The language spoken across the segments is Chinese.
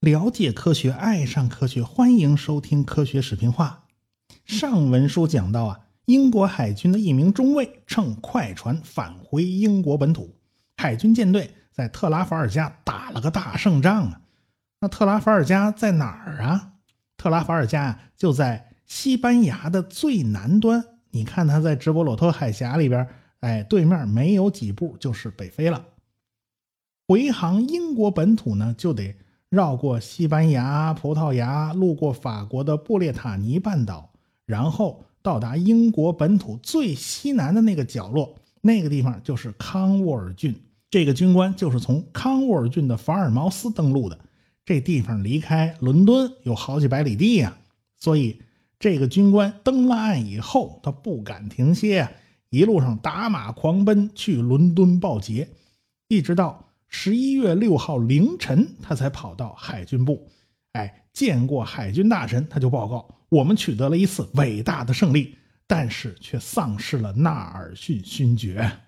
了解科学，爱上科学，欢迎收听科学视频化。上文书讲到啊，英国海军的一名中尉乘快船返回英国本土，海军舰队在特拉法尔加打了个大胜仗啊。那特拉法尔加在哪儿啊？特拉法尔加就在西班牙的最南端。你看他在直布罗陀海峡里边，哎，对面没有几步就是北非了。回航英国本土呢，就得绕过西班牙、葡萄牙，路过法国的布列塔尼半岛，然后到达英国本土最西南的那个角落，那个地方就是康沃尔郡。这个军官就是从康沃尔郡的法尔茅斯登陆的。这地方离开伦敦有好几百里地呀，所以这个军官登了岸以后，他不敢停歇啊，一路上打马狂奔去伦敦报捷，一直到十一月六号凌晨，他才跑到海军部。哎，见过海军大臣，他就报告：我们取得了一次伟大的胜利，但是却丧失了纳尔逊勋爵。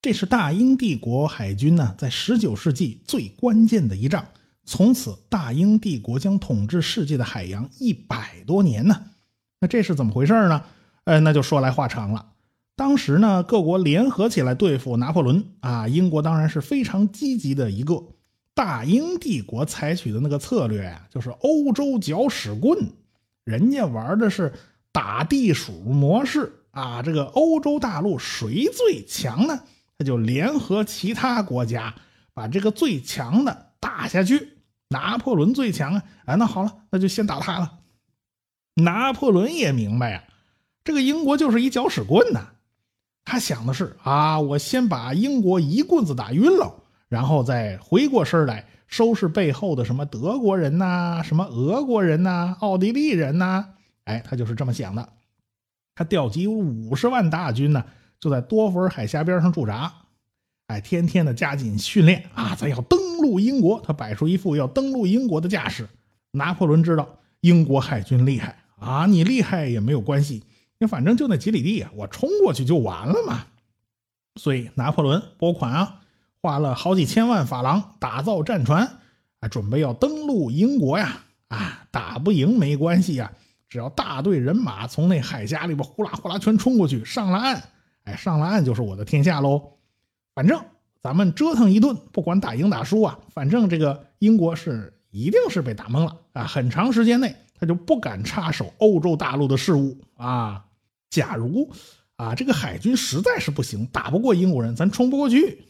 这是大英帝国海军呢，在十九世纪最关键的一仗。从此，大英帝国将统治世界的海洋一百多年呢。那这是怎么回事呢？呃，那就说来话长了。当时呢，各国联合起来对付拿破仑啊，英国当然是非常积极的一个。大英帝国采取的那个策略呀，就是欧洲搅屎棍，人家玩的是打地鼠模式啊。这个欧洲大陆谁最强呢？他就联合其他国家，把这个最强的打下去。拿破仑最强啊！哎，那好了，那就先打他了。拿破仑也明白呀，这个英国就是一搅屎棍呐。他想的是啊，我先把英国一棍子打晕了，然后再回过身来收拾背后的什么德国人呐、什么俄国人呐、奥地利人呐。哎，他就是这么想的。他调集五十万大军呢，就在多佛尔海峡边上驻扎。哎，天天的加紧训练啊！咱要登陆英国，他摆出一副要登陆英国的架势。拿破仑知道英国海军厉害啊，你厉害也没有关系，你反正就那几里地，我冲过去就完了嘛。所以拿破仑拨款啊，花了好几千万法郎打造战船，啊，准备要登陆英国呀。啊，打不赢没关系呀，只要大队人马从那海峡里边呼啦呼啦全冲过去，上了岸，哎，上了岸就是我的天下喽。反正咱们折腾一顿，不管打赢打输啊，反正这个英国是一定是被打懵了啊！很长时间内他就不敢插手欧洲大陆的事务啊。假如啊这个海军实在是不行，打不过英国人，咱冲不过去，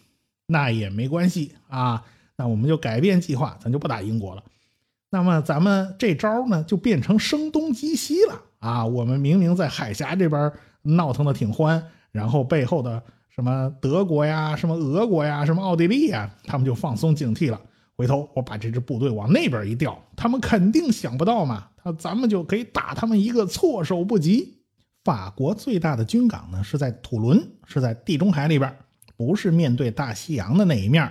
那也没关系啊。那我们就改变计划，咱就不打英国了。那么咱们这招呢，就变成声东击西了啊！我们明明在海峡这边闹腾的挺欢，然后背后的。什么德国呀，什么俄国呀，什么奥地利呀，他们就放松警惕了。回头我把这支部队往那边一调，他们肯定想不到嘛，他咱们就可以打他们一个措手不及。法国最大的军港呢是在土伦，是在地中海里边，不是面对大西洋的那一面，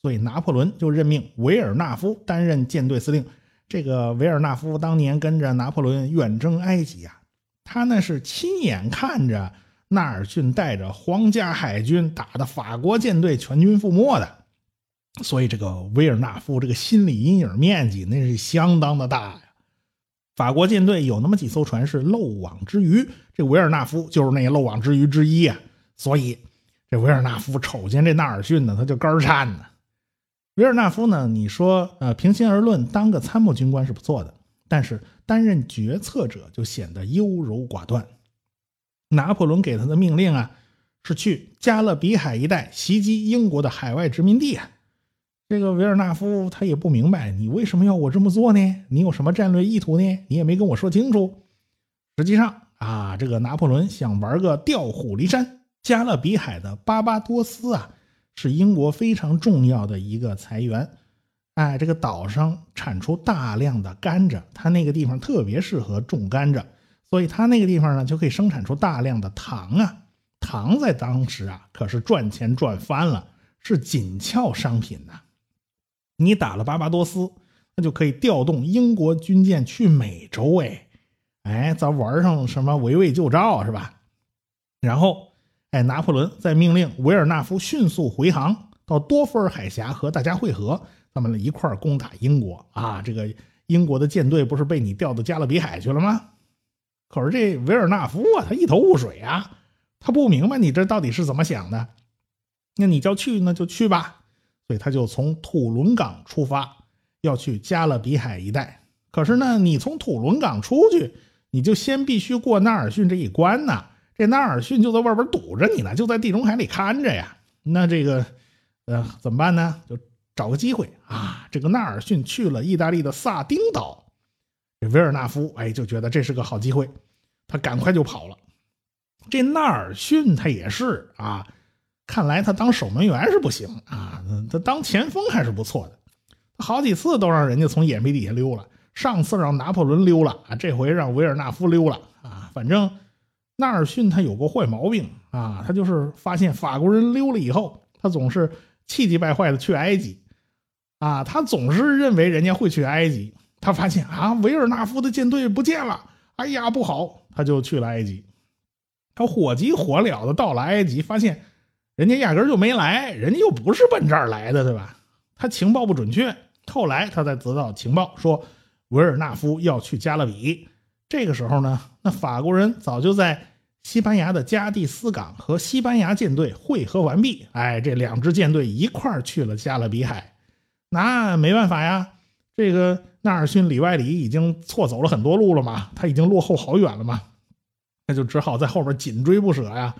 所以拿破仑就任命维尔纳夫担任舰队司令。这个维尔纳夫当年跟着拿破仑远征埃及啊，他那是亲眼看着。纳尔逊带着皇家海军打的法国舰队全军覆没的，所以这个维尔纳夫这个心理阴影面积那是相当的大呀。法国舰队有那么几艘船是漏网之鱼，这维尔纳夫就是那漏网之鱼之一啊。所以这维尔纳夫瞅见这纳尔逊呢，他就肝颤呢。维尔纳夫呢，你说呃，平心而论，当个参谋军官是不错的，但是担任决策者就显得优柔寡断。拿破仑给他的命令啊，是去加勒比海一带袭击英国的海外殖民地啊。这个维尔纳夫他也不明白，你为什么要我这么做呢？你有什么战略意图呢？你也没跟我说清楚。实际上啊，这个拿破仑想玩个调虎离山。加勒比海的巴巴多斯啊，是英国非常重要的一个财源。哎，这个岛上产出大量的甘蔗，它那个地方特别适合种甘蔗。所以他那个地方呢，就可以生产出大量的糖啊，糖在当时啊可是赚钱赚翻了，是紧俏商品呐。你打了巴巴多斯，那就可以调动英国军舰去美洲哎，哎，咱玩上什么围魏救赵是吧？然后哎，拿破仑再命令维尔纳夫迅速回航到多福尔海峡和大家会合，咱们一块儿攻打英国啊！这个英国的舰队不是被你调到加勒比海去了吗？可是这维尔纳夫啊，他一头雾水啊，他不明白你这到底是怎么想的。那你叫去，那就去吧。所以他就从土伦港出发，要去加勒比海一带。可是呢，你从土伦港出去，你就先必须过纳尔逊这一关呐。这纳尔逊就在外边堵着你呢，就在地中海里看着呀。那这个，呃，怎么办呢？就找个机会啊。这个纳尔逊去了意大利的萨丁岛，这维尔纳夫哎就觉得这是个好机会，他赶快就跑了。这纳尔逊他也是啊，看来他当守门员是不行啊，他当前锋还是不错的。他好几次都让人家从眼皮底下溜了，上次让拿破仑溜了啊，这回让维尔纳夫溜了啊，反正。纳尔逊他有个坏毛病啊，他就是发现法国人溜了以后，他总是气急败坏的去埃及，啊，他总是认为人家会去埃及，他发现啊维尔纳夫的舰队不见了，哎呀不好，他就去了埃及，他火急火燎的到了埃及，发现人家压根就没来，人家又不是奔这儿来的，对吧？他情报不准确，后来他才得到情报说维尔纳夫要去加勒比。这个时候呢，那法国人早就在西班牙的加的斯港和西班牙舰队汇合完毕。哎，这两支舰队一块儿去了加勒比海。那没办法呀，这个纳尔逊里外里已经错走了很多路了嘛，他已经落后好远了嘛，那就只好在后边紧追不舍呀。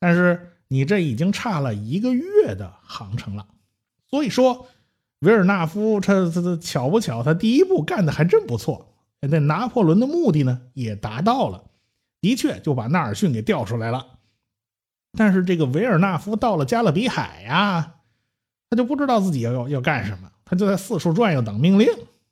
但是你这已经差了一个月的航程了，所以说维尔纳夫他他他巧不巧，他第一步干的还真不错。那拿破仑的目的呢也达到了，的确就把纳尔逊给调出来了。但是这个维尔纳夫到了加勒比海呀，他就不知道自己要要要干什么，他就在四处转悠等命令。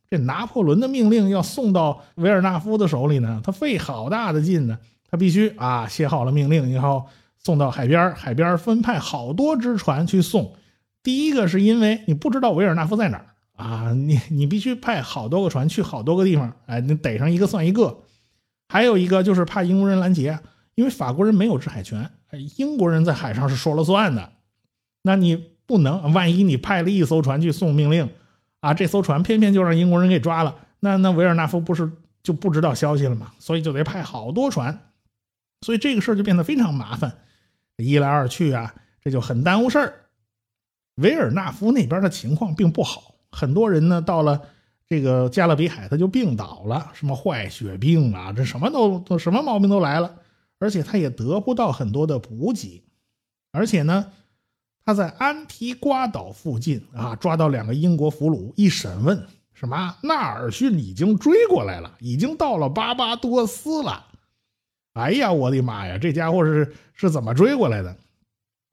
这拿破仑的命令要送到维尔纳夫的手里呢，他费好大的劲呢。他必须啊写好了命令以后送到海边，海边分派好多只船去送。第一个是因为你不知道维尔纳夫在哪儿。啊，你你必须派好多个船去好多个地方，哎，你逮上一个算一个。还有一个就是怕英国人拦截，因为法国人没有制海权，英国人在海上是说了算的。那你不能，万一你派了一艘船去送命令，啊，这艘船偏偏就让英国人给抓了，那那维尔纳夫不是就不知道消息了吗？所以就得派好多船，所以这个事儿就变得非常麻烦。一来二去啊，这就很耽误事儿。维尔纳夫那边的情况并不好。很多人呢，到了这个加勒比海，他就病倒了，什么坏血病啊，这什么都都什么毛病都来了，而且他也得不到很多的补给，而且呢，他在安提瓜岛附近啊，抓到两个英国俘虏，一审问，什么纳尔逊已经追过来了，已经到了巴巴多斯了。哎呀，我的妈呀，这家伙是是怎么追过来的？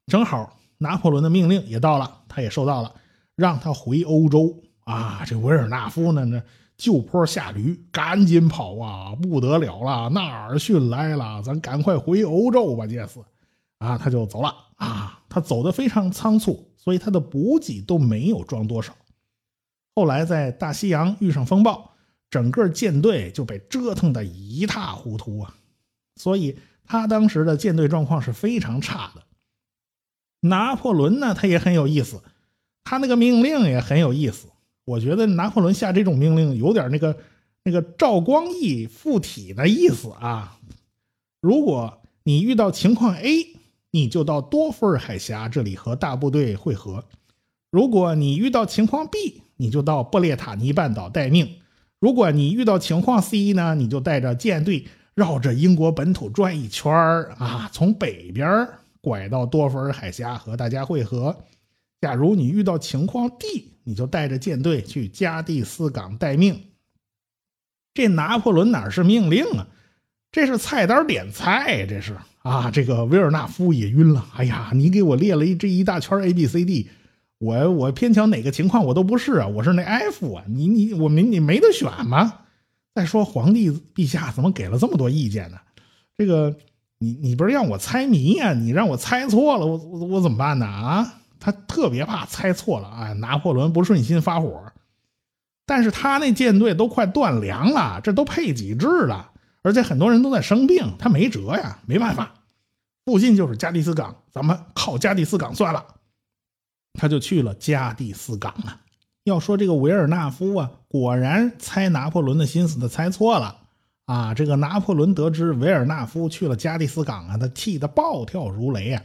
正好拿破仑的命令也到了，他也收到了。让他回欧洲啊！这维尔纳夫呢？那就坡下驴，赶紧跑啊！不得了了，纳尔逊来了，咱赶快回欧洲吧，杰斯！啊，他就走了啊！他走的非常仓促，所以他的补给都没有装多少。后来在大西洋遇上风暴，整个舰队就被折腾的一塌糊涂啊！所以他当时的舰队状况是非常差的。拿破仑呢，他也很有意思。他那个命令也很有意思，我觉得拿破仑下这种命令有点那个那个赵光义附体的意思啊。如果你遇到情况 A，你就到多福尔海峡这里和大部队会合；如果你遇到情况 B，你就到布列塔尼半岛待命；如果你遇到情况 C 呢，你就带着舰队绕着英国本土转一圈啊，从北边拐到多佛尔海峡和大家会合。假如你遇到情况 D，你就带着舰队去加的斯港待命。这拿破仑哪是命令啊？这是菜单点菜，这是啊！这个维尔纳夫也晕了。哎呀，你给我列了一这一大圈 A B C D，我我偏巧哪个情况我都不是啊，我是那 F 啊！你你我没你没得选吗？再说皇帝陛下怎么给了这么多意见呢？这个你你不是让我猜谜呀？你让我猜错了，我我我怎么办呢？啊？他特别怕猜错了啊！拿破仑不顺心发火，但是他那舰队都快断粮了，这都配给制了，而且很多人都在生病，他没辙呀，没办法。附近就是加的斯港，咱们靠加的斯港算了。他就去了加的斯港啊。要说这个维尔纳夫啊，果然猜拿破仑的心思，他猜错了啊。这个拿破仑得知维尔纳夫去了加的斯港啊，他气得暴跳如雷啊，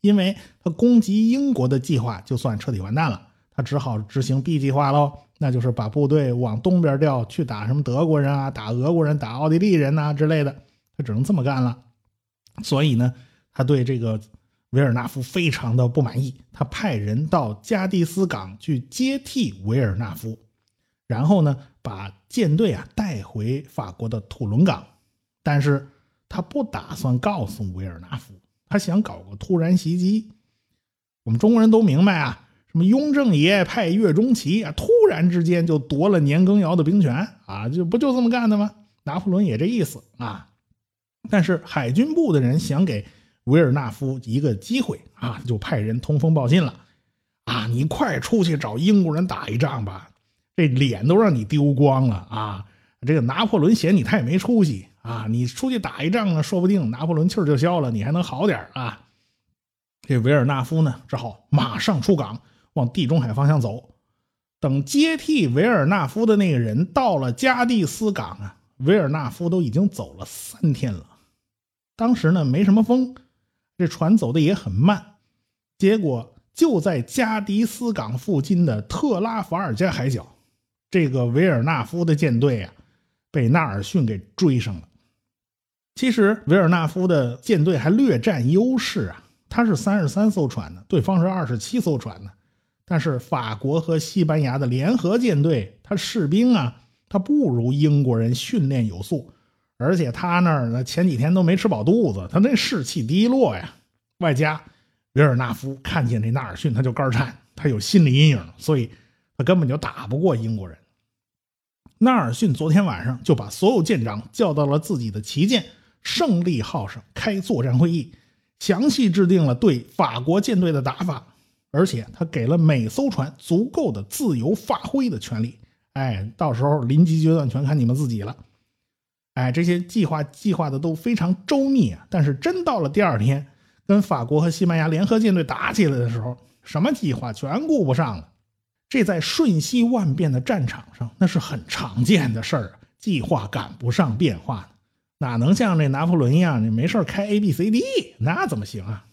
因为他攻击英国的计划就算彻底完蛋了，他只好执行 B 计划喽，那就是把部队往东边调，去打什么德国人啊，打俄国人，打奥地利人呐之类的，他只能这么干了。所以呢，他对这个。维尔纳夫非常的不满意，他派人到加的斯港去接替维尔纳夫，然后呢，把舰队啊带回法国的土伦港。但是他不打算告诉维尔纳夫，他想搞个突然袭击。我们中国人都明白啊，什么雍正爷派岳钟琪啊，突然之间就夺了年羹尧的兵权啊，就不就这么干的吗？拿破仑也这意思啊。但是海军部的人想给。维尔纳夫一个机会啊，就派人通风报信了，啊，你快出去找英国人打一仗吧，这脸都让你丢光了啊！这个拿破仑嫌你太没出息啊，你出去打一仗呢，说不定拿破仑气儿就消了，你还能好点啊。这维尔纳夫呢，只好马上出港，往地中海方向走。等接替维尔纳夫的那个人到了加蒂斯港啊，维尔纳夫都已经走了三天了。当时呢，没什么风。这船走的也很慢，结果就在加的斯港附近的特拉法尔加海角，这个维尔纳夫的舰队啊，被纳尔逊给追上了。其实维尔纳夫的舰队还略占优势啊，他是三十三艘船呢，对方是二十七艘船呢。但是法国和西班牙的联合舰队，他士兵啊，他不如英国人训练有素。而且他那儿呢，前几天都没吃饱肚子，他那士气低落呀。外加维尔纳夫看见这纳尔逊，他就肝颤，他有心理阴影，所以他根本就打不过英国人。纳尔逊昨天晚上就把所有舰长叫到了自己的旗舰“胜利号”上开作战会议，详细制定了对法国舰队的打法，而且他给了每艘船足够的自由发挥的权利。哎，到时候临机决断全看你们自己了。哎，这些计划计划的都非常周密啊！但是真到了第二天，跟法国和西班牙联合舰队打起来的时候，什么计划全顾不上了。这在瞬息万变的战场上，那是很常见的事儿啊！计划赶不上变化，哪能像这拿破仑一样，你没事开 A B C D，那怎么行啊？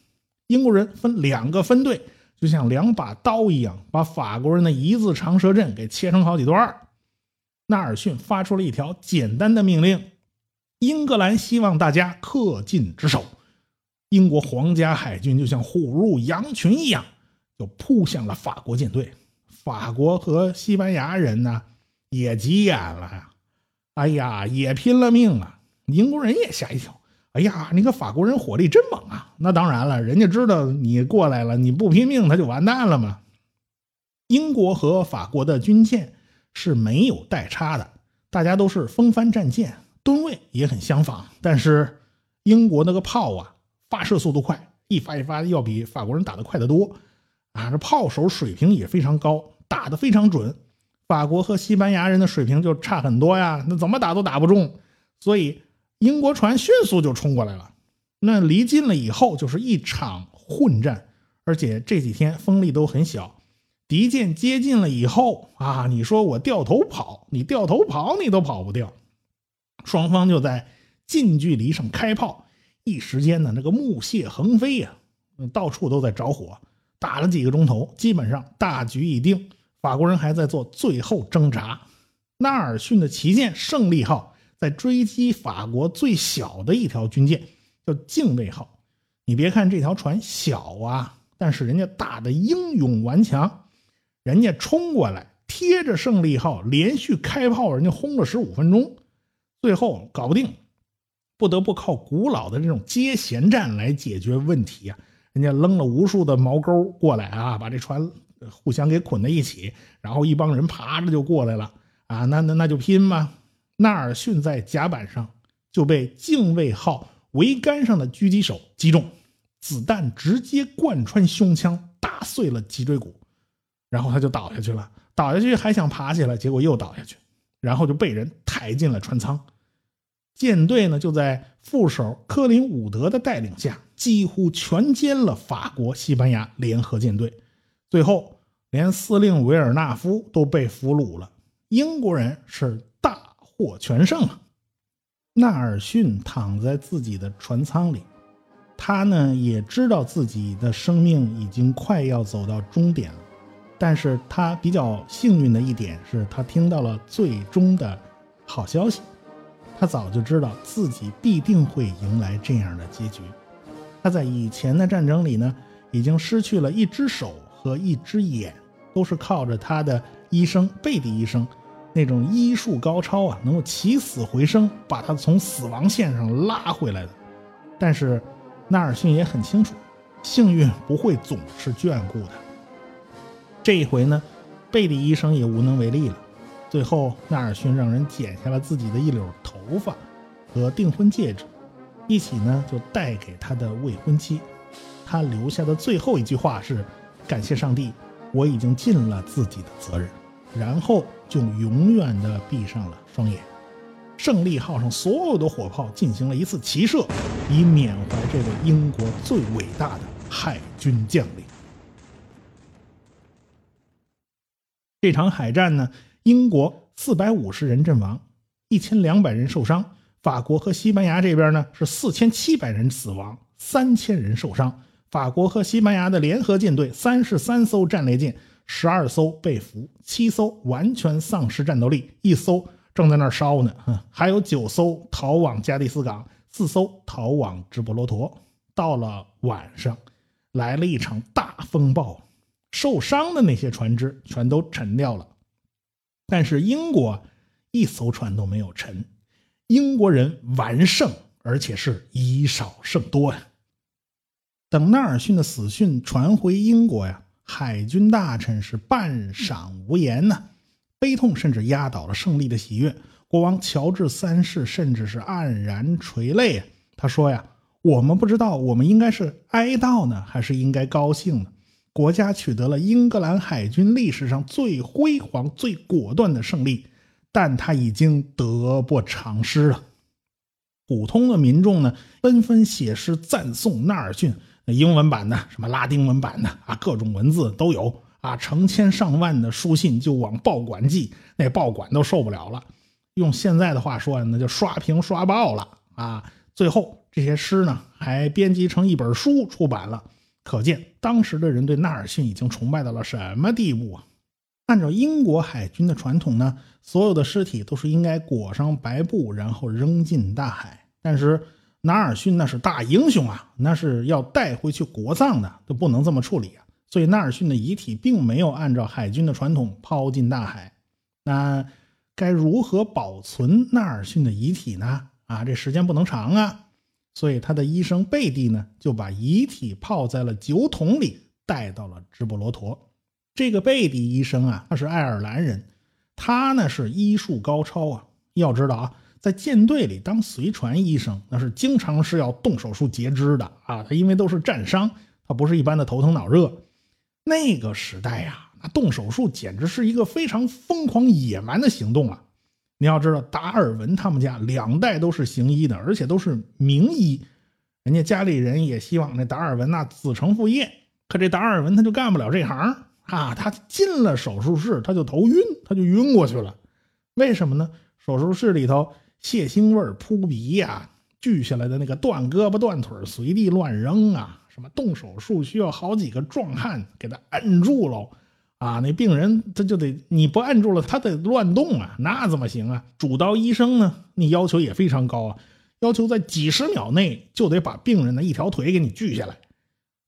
英国人分两个分队，就像两把刀一样，把法国人的一字长蛇阵给切成好几段儿。纳尔逊发出了一条简单的命令。英格兰希望大家恪尽职守。英国皇家海军就像虎入羊群一样，就扑向了法国舰队。法国和西班牙人呢，也急眼了呀！哎呀，也拼了命了。英国人也吓一跳。哎呀，你看法国人火力真猛啊！那当然了，人家知道你过来了，你不拼命他就完蛋了嘛。英国和法国的军舰是没有代差的，大家都是风帆战舰。吨位也很相仿，但是英国那个炮啊，发射速度快，一发一发要比法国人打得快得多啊！这炮手水平也非常高，打得非常准。法国和西班牙人的水平就差很多呀，那怎么打都打不中。所以英国船迅速就冲过来了。那离近了以后就是一场混战，而且这几天风力都很小。敌舰接近了以后啊，你说我掉头跑，你掉头跑你都跑不掉。双方就在近距离上开炮，一时间呢，那个木屑横飞呀，到处都在着火。打了几个钟头，基本上大局已定。法国人还在做最后挣扎。纳尔逊的旗舰“胜利号”在追击法国最小的一条军舰，叫“敬畏号”。你别看这条船小啊，但是人家大的英勇顽强。人家冲过来，贴着“胜利号”连续开炮，人家轰了十五分钟。最后搞不定，不得不靠古老的这种接舷战来解决问题啊！人家扔了无数的锚钩过来啊，把这船互相给捆在一起，然后一帮人爬着就过来了啊！那那那就拼吧！纳尔逊在甲板上就被敬畏号桅杆上的狙击手击中，子弹直接贯穿胸腔，打碎了脊椎骨，然后他就倒下去了。倒下去还想爬起来，结果又倒下去。然后就被人抬进了船舱。舰队呢就在副手科林伍德的带领下，几乎全歼了法国、西班牙联合舰队。最后，连司令维尔纳夫都被俘虏了。英国人是大获全胜啊！纳尔逊躺在自己的船舱里，他呢也知道自己的生命已经快要走到终点了。但是他比较幸运的一点是他听到了最终的好消息。他早就知道自己必定会迎来这样的结局。他在以前的战争里呢，已经失去了一只手和一只眼，都是靠着他的医生贝蒂医生。那种医术高超啊，能够起死回生，把他从死亡线上拉回来的。但是，纳尔逊也很清楚，幸运不会总是眷顾他。这一回呢，贝利医生也无能为力了。最后，纳尔逊让人剪下了自己的一绺头发和订婚戒指，一起呢就带给他的未婚妻。他留下的最后一句话是：“感谢上帝，我已经尽了自己的责任。”然后就永远的闭上了双眼。胜利号上所有的火炮进行了一次齐射，以缅怀这位英国最伟大的海军将领。这场海战呢，英国四百五十人阵亡，一千两百人受伤；法国和西班牙这边呢是四千七百人死亡，三千人受伤。法国和西班牙的联合舰队三十三艘战列舰。十二艘被俘，七艘完全丧失战斗力，一艘正在那儿烧呢。还有九艘逃往加的斯港，四艘逃往直布罗陀。到了晚上，来了一场大风暴，受伤的那些船只全都沉掉了。但是英国一艘船都没有沉，英国人完胜，而且是以少胜多呀。等纳尔逊的死讯传回英国呀。海军大臣是半晌无言呐，悲痛甚至压倒了胜利的喜悦。国王乔治三世甚至是黯然垂泪啊。他说呀：“我们不知道，我们应该是哀悼呢，还是应该高兴呢？国家取得了英格兰海军历史上最辉煌、最果断的胜利，但他已经得不偿失了。”普通的民众呢，纷纷写诗赞颂纳尔逊。那英文版的，什么拉丁文版的啊，各种文字都有啊，成千上万的书信就往报馆寄，那报馆都受不了了。用现在的话说，那就刷屏刷爆了啊。最后这些诗呢，还编辑成一本书出版了。可见当时的人对纳尔逊已经崇拜到了什么地步啊？按照英国海军的传统呢，所有的尸体都是应该裹上白布，然后扔进大海。但是。纳尔逊那是大英雄啊，那是要带回去国葬的，都不能这么处理啊。所以纳尔逊的遗体并没有按照海军的传统抛进大海。那该如何保存纳尔逊的遗体呢？啊，这时间不能长啊。所以他的医生贝蒂呢，就把遗体泡在了酒桶里，带到了直布罗陀。这个贝蒂医生啊，他是爱尔兰人，他呢是医术高超啊。要知道啊。在舰队里当随船医生，那是经常是要动手术截肢的啊！他因为都是战伤，他不是一般的头疼脑热。那个时代呀，那动手术简直是一个非常疯狂野蛮的行动啊！你要知道，达尔文他们家两代都是行医的，而且都是名医，人家家里人也希望那达尔文那子承父业，可这达尔文他就干不了这行啊！他进了手术室，他就头晕，他就晕过去了。为什么呢？手术室里头。血腥味扑鼻呀！锯下来的那个断胳膊断腿随地乱扔啊！什么动手术需要好几个壮汉给他摁住喽啊！那病人他就得你不按住了，他得乱动啊！那怎么行啊？主刀医生呢？你要求也非常高啊，要求在几十秒内就得把病人的一条腿给你锯下来。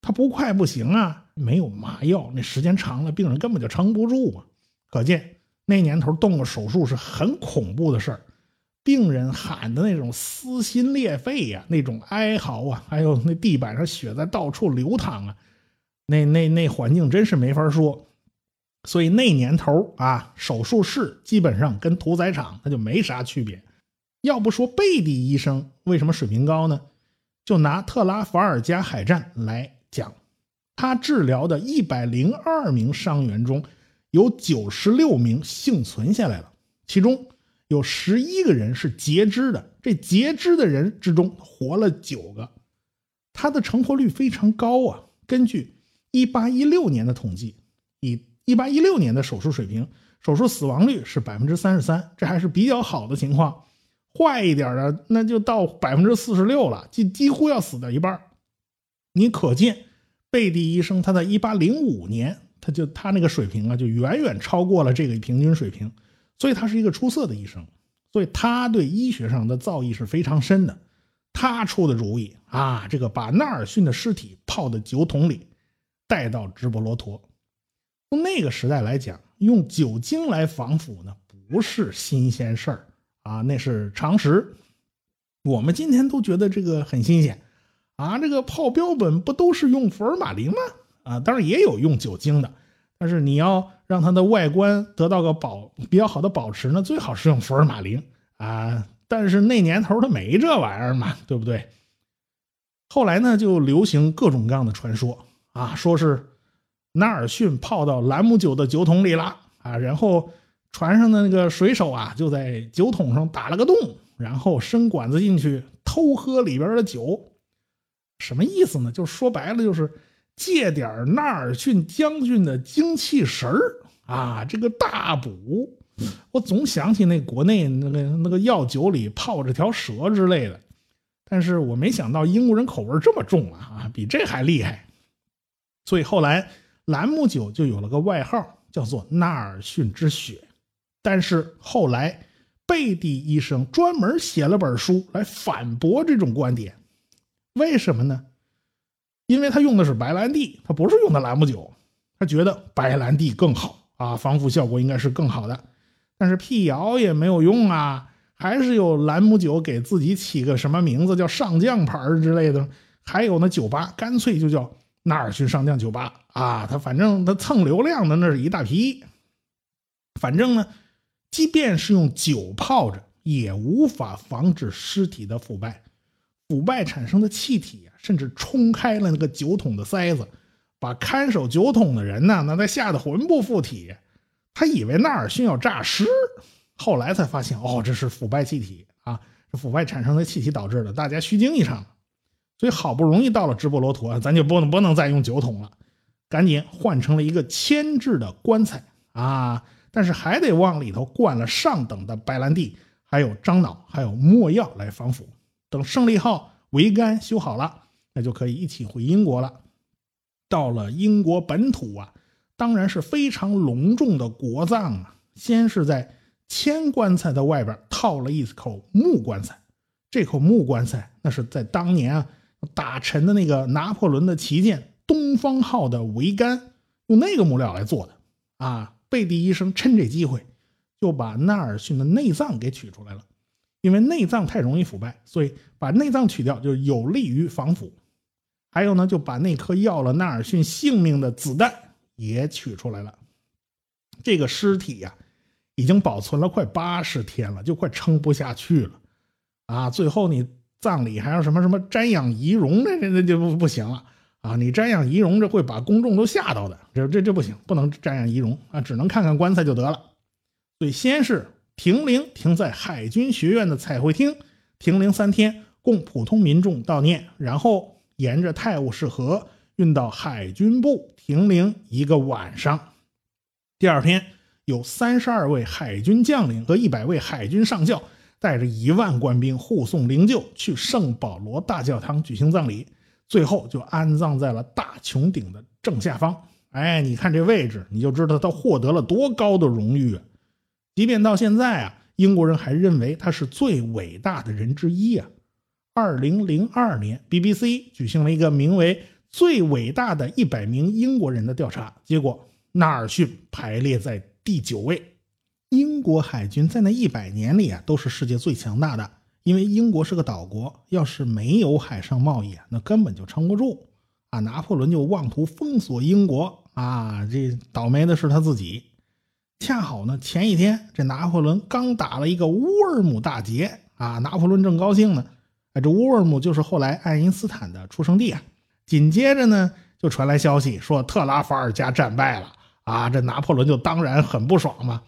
他不快不行啊！没有麻药，那时间长了，病人根本就撑不住啊！可见那年头动个手术是很恐怖的事儿。病人喊的那种撕心裂肺呀，那种哀嚎啊，还有那地板上血在到处流淌啊，那那那环境真是没法说。所以那年头啊，手术室基本上跟屠宰场那就没啥区别。要不说贝蒂医生为什么水平高呢？就拿特拉法尔加海战来讲，他治疗的一百零二名伤员中，有九十六名幸存下来了，其中。有十一个人是截肢的，这截肢的人之中活了九个，他的成活率非常高啊。根据一八一六年的统计，以一八一六年的手术水平，手术死亡率是百分之三十三，这还是比较好的情况。坏一点的那就到百分之四十六了，几几乎要死掉一半。你可见贝蒂医生他在一八零五年，他就他那个水平啊，就远远超过了这个平均水平。所以他是一个出色的医生，所以他对医学上的造诣是非常深的。他出的主意啊，这个把纳尔逊的尸体泡在酒桶里，带到直布罗陀。从那个时代来讲，用酒精来防腐呢，不是新鲜事儿啊，那是常识。我们今天都觉得这个很新鲜啊，这个泡标本不都是用福尔马林吗？啊，当然也有用酒精的。但是你要让它的外观得到个保比较好的保持呢，最好是用福尔马林啊。但是那年头它没这玩意儿嘛，对不对？后来呢，就流行各种各样的传说啊，说是纳尔逊泡到兰姆酒的酒桶里了啊，然后船上的那个水手啊就在酒桶上打了个洞，然后伸管子进去偷喝里边的酒。什么意思呢？就说白了就是。借点纳尔逊将军的精气神啊，这个大补。我总想起那国内那个那个药酒里泡着条蛇之类的，但是我没想到英国人口味这么重啊，比这还厉害。所以后来兰姆酒就有了个外号，叫做纳尔逊之血。但是后来贝蒂医生专门写了本书来反驳这种观点，为什么呢？因为他用的是白兰地，他不是用的兰姆酒，他觉得白兰地更好啊，防腐效果应该是更好的。但是辟谣也没有用啊，还是有兰姆酒给自己起个什么名字叫上将牌之类的，还有那酒吧干脆就叫纳尔逊上将酒吧啊，他反正他蹭流量的那是一大批。反正呢，即便是用酒泡着，也无法防止尸体的腐败。腐败产生的气体啊，甚至冲开了那个酒桶的塞子，把看守酒桶的人呢，那他吓得魂不附体。他以为纳尔逊要诈尸，后来才发现，哦，这是腐败气体啊，这腐败产生的气体导致的，大家虚惊一场。所以好不容易到了直布罗陀，咱就不能不能再用酒桶了，赶紧换成了一个铅制的棺材啊，但是还得往里头灌了上等的白兰地，还有樟脑，还有墨药来防腐。等胜利号桅杆修好了，那就可以一起回英国了。到了英国本土啊，当然是非常隆重的国葬啊。先是在铅棺材的外边套了一口木棺材，这口木棺材那是在当年啊打沉的那个拿破仑的旗舰东方号的桅杆用那个木料来做的啊。贝蒂医生趁这机会就把纳尔逊的内脏给取出来了。因为内脏太容易腐败，所以把内脏取掉就有利于防腐。还有呢，就把那颗要了纳尔逊性命的子弹也取出来了。这个尸体呀，已经保存了快八十天了，就快撑不下去了啊！最后你葬礼还有什么什么瞻仰遗容，那那就不不行了啊！你瞻仰遗容，这会把公众都吓到的，这这这不行，不能瞻仰遗容啊，只能看看棺材就得了。所以先是。停灵停在海军学院的彩绘厅，停灵三天，供普通民众悼念。然后沿着泰晤士河运到海军部停灵一个晚上。第二天，有三十二位海军将领和一百位海军上校，带着一万官兵护送灵柩去圣保罗大教堂举行葬礼。最后就安葬在了大穹顶的正下方。哎，你看这位置，你就知道他获得了多高的荣誉啊！即便到现在啊，英国人还认为他是最伟大的人之一啊。二零零二年，BBC 举行了一个名为“最伟大的一百名英国人”的调查，结果纳尔逊排列在第九位。国海军在那一百年里啊，都是世界最强大的，因为英国是个岛国，要是没有海上贸易啊，那根本就撑不住啊。拿破仑就妄图封锁英国啊，这倒霉的是他自己。恰好呢，前一天这拿破仑刚打了一个乌尔姆大捷啊，拿破仑正高兴呢。哎，这乌尔姆就是后来爱因斯坦的出生地啊。紧接着呢，就传来消息说特拉法尔加战败了啊，这拿破仑就当然很不爽嘛。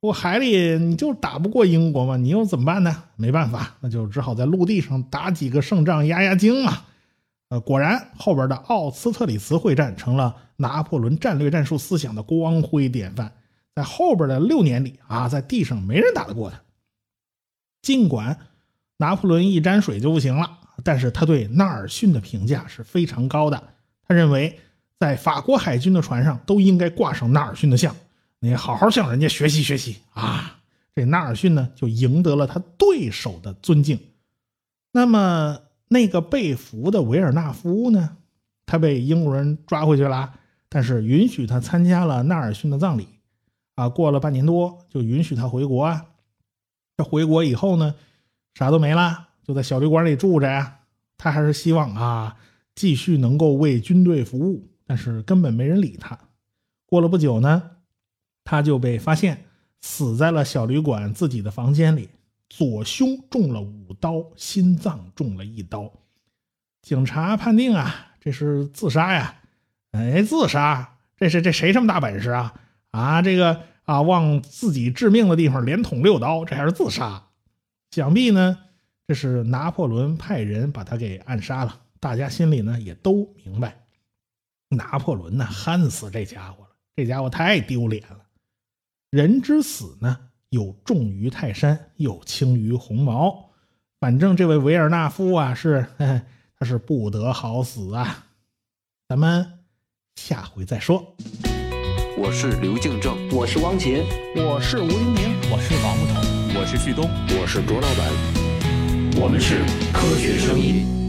我海里你就打不过英国嘛，你又怎么办呢？没办法，那就只好在陆地上打几个胜仗压压惊嘛。呃，果然后边的奥斯特里茨会战成了拿破仑战略战术思想的光辉典范。在后边的六年里啊，在地上没人打得过他。尽管拿破仑一沾水就不行了，但是他对纳尔逊的评价是非常高的。他认为在法国海军的船上都应该挂上纳尔逊的像。你好好向人家学习学习啊！这纳尔逊呢，就赢得了他对手的尊敬。那么那个被俘的维尔纳夫呢？他被英国人抓回去了，但是允许他参加了纳尔逊的葬礼。啊，过了半年多，就允许他回国啊。这回国以后呢，啥都没了，就在小旅馆里住着呀。他还是希望啊，继续能够为军队服务，但是根本没人理他。过了不久呢。他就被发现死在了小旅馆自己的房间里，左胸中了五刀，心脏中了一刀。警察判定啊，这是自杀呀！哎，自杀，这是这谁这么大本事啊？啊，这个啊，往自己致命的地方连捅六刀，这还是自杀？想必呢，这是拿破仑派人把他给暗杀了。大家心里呢也都明白，拿破仑呢恨死这家伙了，这家伙太丢脸了。人之死呢，有重于泰山，有轻于鸿毛。反正这位维尔纳夫啊，是他是不得好死啊。咱们下回再说。我是刘敬正，我是汪杰，我是吴英明，我是王木头，我是旭东，我是卓老板，我们是科学声音。